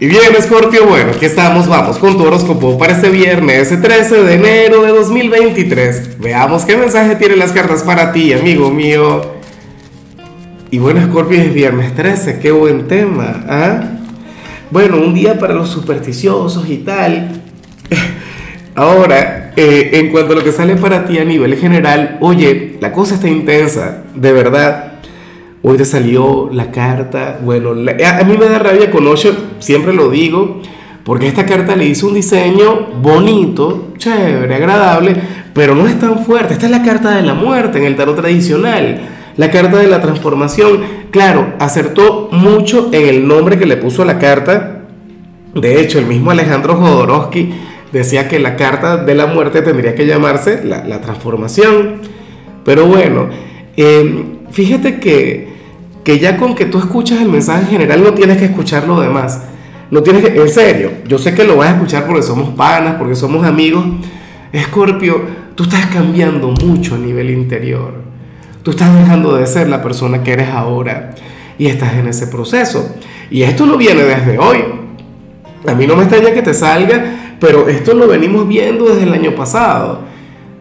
Y bien, Scorpio, bueno, aquí estamos, vamos con tu horóscopo para este viernes 13 de enero de 2023. Veamos qué mensaje tienen las cartas para ti, amigo mío. Y bueno, Scorpio, es viernes 13, qué buen tema, ¿ah? Bueno, un día para los supersticiosos y tal. Ahora, eh, en cuanto a lo que sale para ti a nivel general, oye, la cosa está intensa, de verdad. Hoy te salió la carta. Bueno, a, mí me da rabia con Osho, siempre lo digo, porque esta carta le hizo un diseño bonito, chévere, agradable, pero no es tan fuerte. Esta es la carta de la muerte en el tarot tradicional, la carta de la transformación. Claro, acertó mucho en el nombre que le puso a la carta. De hecho, el mismo Alejandro Jodorowsky decía que la carta de la muerte tendría que llamarse la, transformación. Pero bueno, eh, fíjate que que ya con que tú escuchas el mensaje general no tienes que escuchar lo demás. No tienes que, en serio, yo sé que lo vas a escuchar porque somos panas, porque somos amigos. Escorpio, tú estás cambiando mucho a nivel interior. Tú estás dejando de ser la persona que eres ahora y estás en ese proceso. Y esto no viene desde hoy. A mí no me extraña que te salga, pero esto lo venimos viendo desde el año pasado.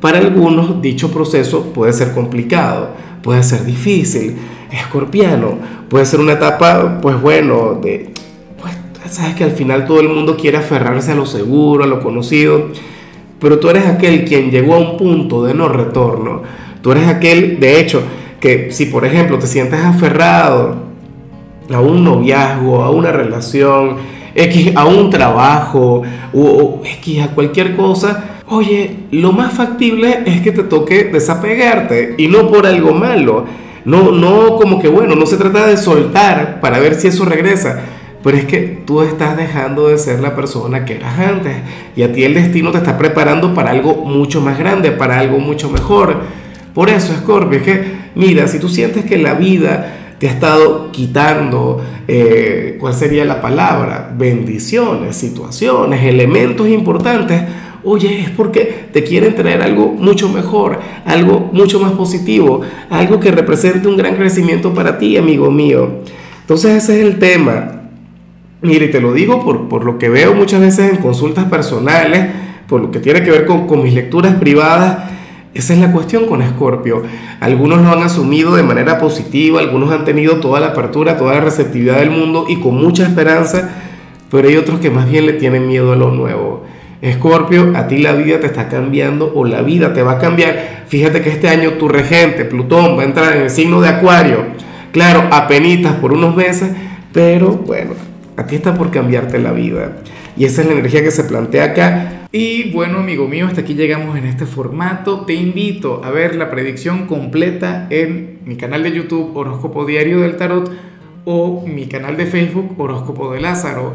Para algunos dicho proceso puede ser complicado, puede ser difícil escorpiano. Puede ser una etapa, pues bueno, de, pues sabes que al final todo el mundo quiere aferrarse a lo seguro, a lo conocido, pero tú eres aquel quien llegó a un punto de no retorno. Tú eres aquel, de hecho, que si por ejemplo te sientes aferrado a un noviazgo, a una relación, X, a un trabajo, o X, a cualquier cosa, oye, lo más factible es que te toque desapegarte y no por algo malo no, no como que bueno, no se trata de soltar para ver si eso regresa, pero es que tú estás dejando de ser la persona que eras antes y a ti el destino te está preparando para algo mucho más grande, para algo mucho mejor. Por eso, Scorpio, es que, mira, si tú sientes que la vida te ha estado quitando, eh, ¿cuál sería la palabra? Bendiciones, situaciones, elementos importantes, Oye, es porque te quieren traer algo mucho mejor, algo mucho más positivo, algo que represente un gran crecimiento para ti, amigo mío. Entonces ese es el tema. Mire, te lo digo por, por lo que veo muchas veces en consultas personales, por lo que tiene que ver con, con mis lecturas privadas. Esa es la cuestión con Escorpio. Algunos lo han asumido de manera positiva, algunos han tenido toda la apertura, toda la receptividad del mundo y con mucha esperanza, pero hay otros que más bien le tienen miedo a lo nuevo. Escorpio, a ti la vida te está cambiando o la vida te va a cambiar. Fíjate que este año tu regente, Plutón, va a entrar en el signo de Acuario. Claro, apenitas por unos meses, pero bueno, a ti está por cambiarte la vida. Y esa es la energía que se plantea acá. Y bueno, amigo mío, hasta aquí llegamos en este formato. Te invito a ver la predicción completa en mi canal de YouTube Horóscopo Diario del Tarot o mi canal de Facebook Horóscopo de Lázaro.